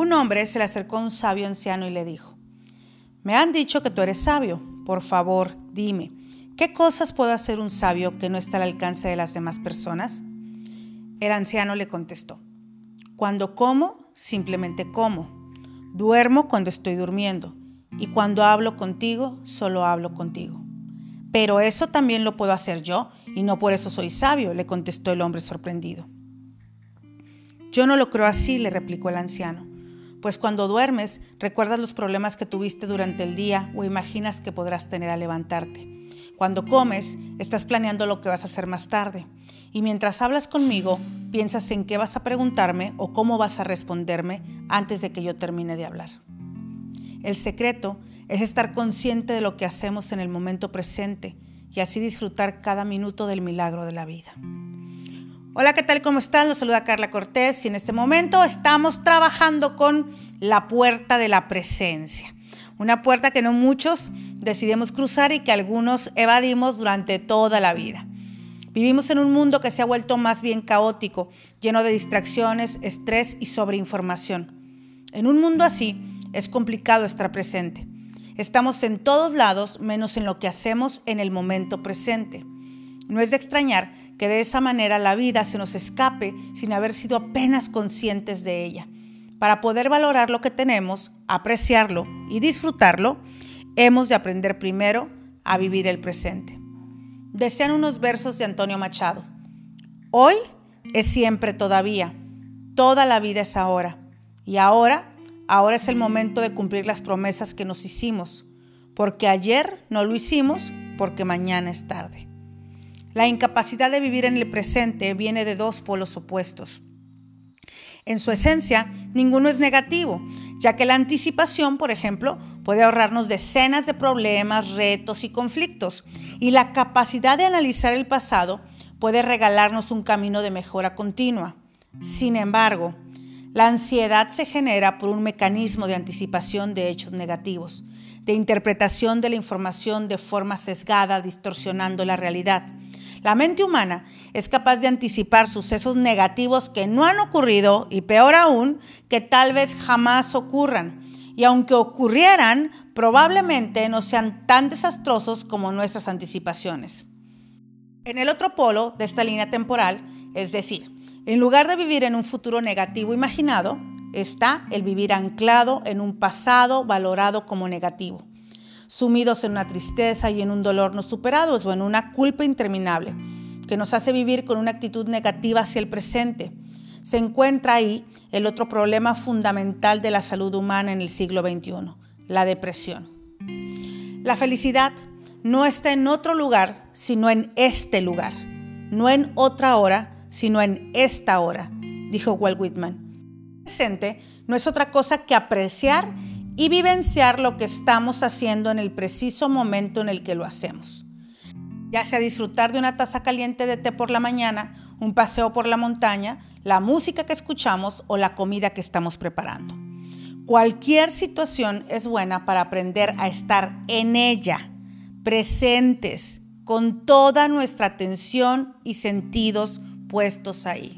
Un hombre se le acercó a un sabio anciano y le dijo, Me han dicho que tú eres sabio, por favor, dime, ¿qué cosas puede hacer un sabio que no está al alcance de las demás personas? El anciano le contestó, Cuando como, simplemente como. Duermo cuando estoy durmiendo y cuando hablo contigo, solo hablo contigo. Pero eso también lo puedo hacer yo y no por eso soy sabio, le contestó el hombre sorprendido. Yo no lo creo así, le replicó el anciano, pues cuando duermes recuerdas los problemas que tuviste durante el día o imaginas que podrás tener al levantarte. Cuando comes, estás planeando lo que vas a hacer más tarde. Y mientras hablas conmigo, piensas en qué vas a preguntarme o cómo vas a responderme antes de que yo termine de hablar. El secreto es estar consciente de lo que hacemos en el momento presente y así disfrutar cada minuto del milagro de la vida. Hola, ¿qué tal? ¿Cómo están? Los saluda Carla Cortés y en este momento estamos trabajando con la puerta de la presencia. Una puerta que no muchos decidimos cruzar y que algunos evadimos durante toda la vida. Vivimos en un mundo que se ha vuelto más bien caótico, lleno de distracciones, estrés y sobreinformación. En un mundo así, es complicado estar presente. Estamos en todos lados menos en lo que hacemos en el momento presente. No es de extrañar que de esa manera la vida se nos escape sin haber sido apenas conscientes de ella. Para poder valorar lo que tenemos, apreciarlo y disfrutarlo, hemos de aprender primero a vivir el presente. Desean unos versos de Antonio Machado. Hoy es siempre todavía, toda la vida es ahora, y ahora Ahora es el momento de cumplir las promesas que nos hicimos, porque ayer no lo hicimos, porque mañana es tarde. La incapacidad de vivir en el presente viene de dos polos opuestos. En su esencia, ninguno es negativo, ya que la anticipación, por ejemplo, puede ahorrarnos decenas de problemas, retos y conflictos, y la capacidad de analizar el pasado puede regalarnos un camino de mejora continua. Sin embargo, la ansiedad se genera por un mecanismo de anticipación de hechos negativos, de interpretación de la información de forma sesgada, distorsionando la realidad. La mente humana es capaz de anticipar sucesos negativos que no han ocurrido y peor aún, que tal vez jamás ocurran. Y aunque ocurrieran, probablemente no sean tan desastrosos como nuestras anticipaciones. En el otro polo de esta línea temporal, es decir, en lugar de vivir en un futuro negativo imaginado, está el vivir anclado en un pasado valorado como negativo, sumidos en una tristeza y en un dolor no superados o en una culpa interminable, que nos hace vivir con una actitud negativa hacia el presente. Se encuentra ahí el otro problema fundamental de la salud humana en el siglo XXI, la depresión. La felicidad no está en otro lugar, sino en este lugar, no en otra hora, sino en esta hora, dijo Walt Whitman. presente no es otra cosa que apreciar y vivenciar lo que estamos haciendo en el preciso momento en el que lo hacemos. Ya sea disfrutar de una taza caliente de té por la mañana, un paseo por la montaña, la música que escuchamos o la comida que estamos preparando. Cualquier situación es buena para aprender a estar en ella, presentes, con toda nuestra atención y sentidos puestos ahí.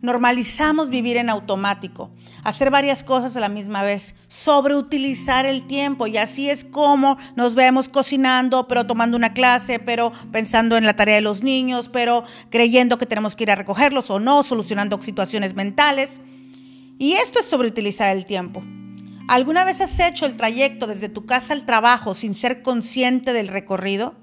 Normalizamos vivir en automático, hacer varias cosas a la misma vez, sobreutilizar el tiempo y así es como nos vemos cocinando, pero tomando una clase, pero pensando en la tarea de los niños, pero creyendo que tenemos que ir a recogerlos o no, solucionando situaciones mentales. Y esto es sobreutilizar el tiempo. ¿Alguna vez has hecho el trayecto desde tu casa al trabajo sin ser consciente del recorrido?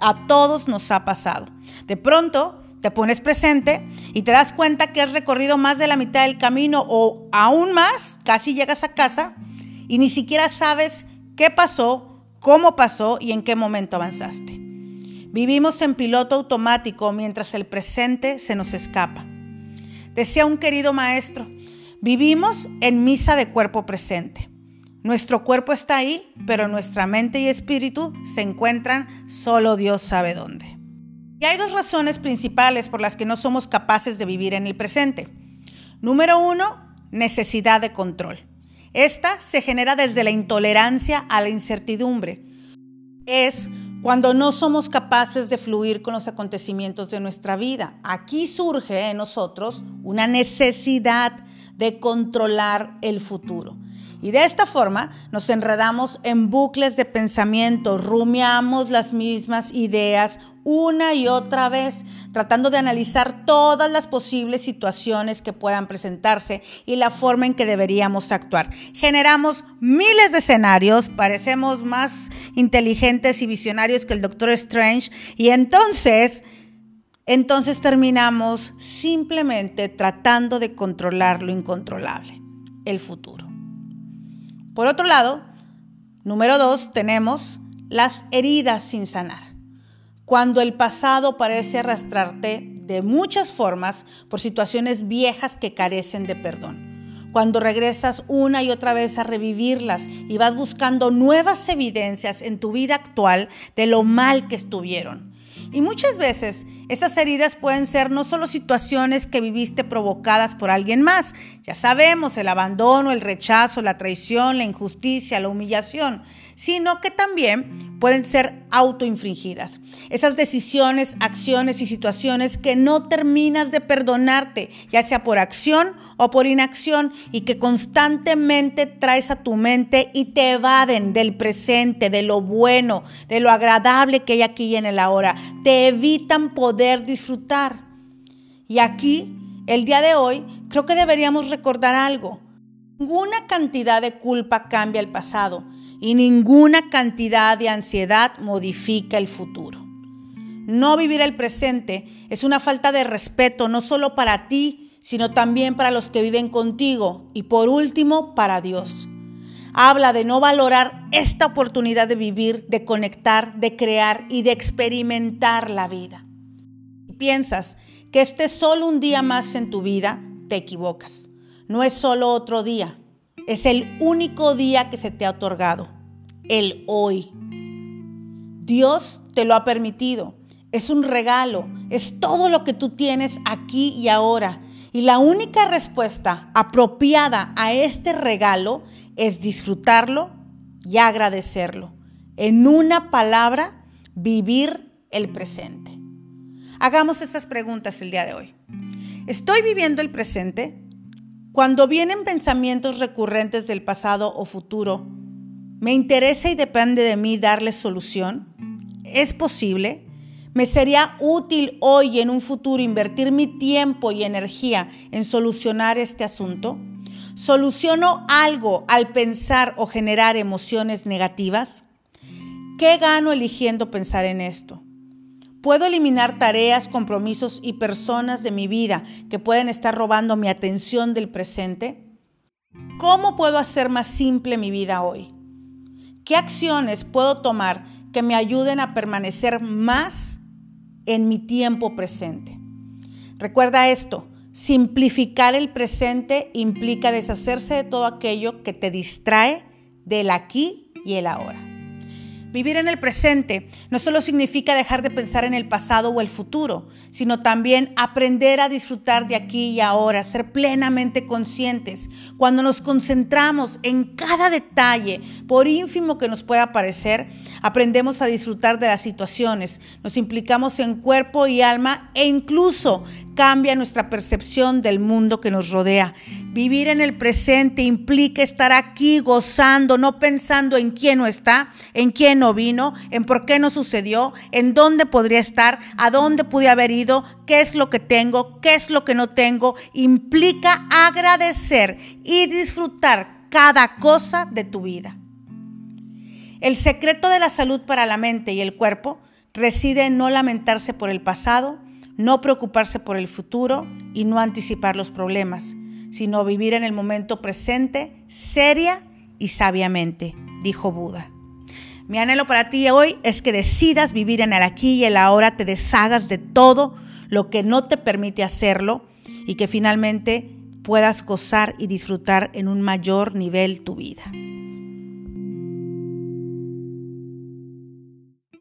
A todos nos ha pasado. De pronto te pones presente y te das cuenta que has recorrido más de la mitad del camino o aún más, casi llegas a casa y ni siquiera sabes qué pasó, cómo pasó y en qué momento avanzaste. Vivimos en piloto automático mientras el presente se nos escapa. Decía un querido maestro, vivimos en misa de cuerpo presente. Nuestro cuerpo está ahí, pero nuestra mente y espíritu se encuentran solo Dios sabe dónde. Hay dos razones principales por las que no somos capaces de vivir en el presente. Número uno, necesidad de control. Esta se genera desde la intolerancia a la incertidumbre. Es cuando no somos capaces de fluir con los acontecimientos de nuestra vida. Aquí surge en nosotros una necesidad de controlar el futuro. Y de esta forma nos enredamos en bucles de pensamiento, rumiamos las mismas ideas una y otra vez, tratando de analizar todas las posibles situaciones que puedan presentarse y la forma en que deberíamos actuar. Generamos miles de escenarios, parecemos más inteligentes y visionarios que el Doctor Strange y entonces entonces terminamos simplemente tratando de controlar lo incontrolable, el futuro. Por otro lado, número dos, tenemos las heridas sin sanar. Cuando el pasado parece arrastrarte de muchas formas por situaciones viejas que carecen de perdón. Cuando regresas una y otra vez a revivirlas y vas buscando nuevas evidencias en tu vida actual de lo mal que estuvieron. Y muchas veces estas heridas pueden ser no solo situaciones que viviste provocadas por alguien más, ya sabemos, el abandono, el rechazo, la traición, la injusticia, la humillación, sino que también pueden ser autoinfringidas. Esas decisiones, acciones y situaciones que no terminas de perdonarte, ya sea por acción o por inacción, y que constantemente traes a tu mente y te evaden del presente, de lo bueno, de lo agradable que hay aquí y en el ahora. Te evitan poder disfrutar. Y aquí, el día de hoy, creo que deberíamos recordar algo. Ninguna cantidad de culpa cambia el pasado y ninguna cantidad de ansiedad modifica el futuro. No vivir el presente es una falta de respeto no solo para ti, sino también para los que viven contigo y por último para Dios. Habla de no valorar esta oportunidad de vivir, de conectar, de crear y de experimentar la vida. Y piensas que este es solo un día más en tu vida, te equivocas. No es solo otro día, es el único día que se te ha otorgado, el hoy. Dios te lo ha permitido, es un regalo, es todo lo que tú tienes aquí y ahora. Y la única respuesta apropiada a este regalo es disfrutarlo y agradecerlo. En una palabra, vivir el presente. Hagamos estas preguntas el día de hoy. ¿Estoy viviendo el presente? Cuando vienen pensamientos recurrentes del pasado o futuro, ¿me interesa y depende de mí darles solución? ¿Es posible? ¿Me sería útil hoy y en un futuro invertir mi tiempo y energía en solucionar este asunto? ¿Soluciono algo al pensar o generar emociones negativas? ¿Qué gano eligiendo pensar en esto? Puedo eliminar tareas, compromisos y personas de mi vida que pueden estar robando mi atención del presente. ¿Cómo puedo hacer más simple mi vida hoy? ¿Qué acciones puedo tomar que me ayuden a permanecer más en mi tiempo presente? Recuerda esto, simplificar el presente implica deshacerse de todo aquello que te distrae del aquí y el ahora. Vivir en el presente no solo significa dejar de pensar en el pasado o el futuro, sino también aprender a disfrutar de aquí y ahora, ser plenamente conscientes. Cuando nos concentramos en cada detalle, por ínfimo que nos pueda parecer, aprendemos a disfrutar de las situaciones, nos implicamos en cuerpo y alma e incluso cambia nuestra percepción del mundo que nos rodea. Vivir en el presente implica estar aquí gozando, no pensando en quién no está, en quién no vino, en por qué no sucedió, en dónde podría estar, a dónde pude haber ido, qué es lo que tengo, qué es lo que no tengo. Implica agradecer y disfrutar cada cosa de tu vida. El secreto de la salud para la mente y el cuerpo reside en no lamentarse por el pasado, no preocuparse por el futuro y no anticipar los problemas, sino vivir en el momento presente, seria y sabiamente, dijo Buda. Mi anhelo para ti hoy es que decidas vivir en el aquí y el ahora, te deshagas de todo lo que no te permite hacerlo y que finalmente puedas gozar y disfrutar en un mayor nivel tu vida.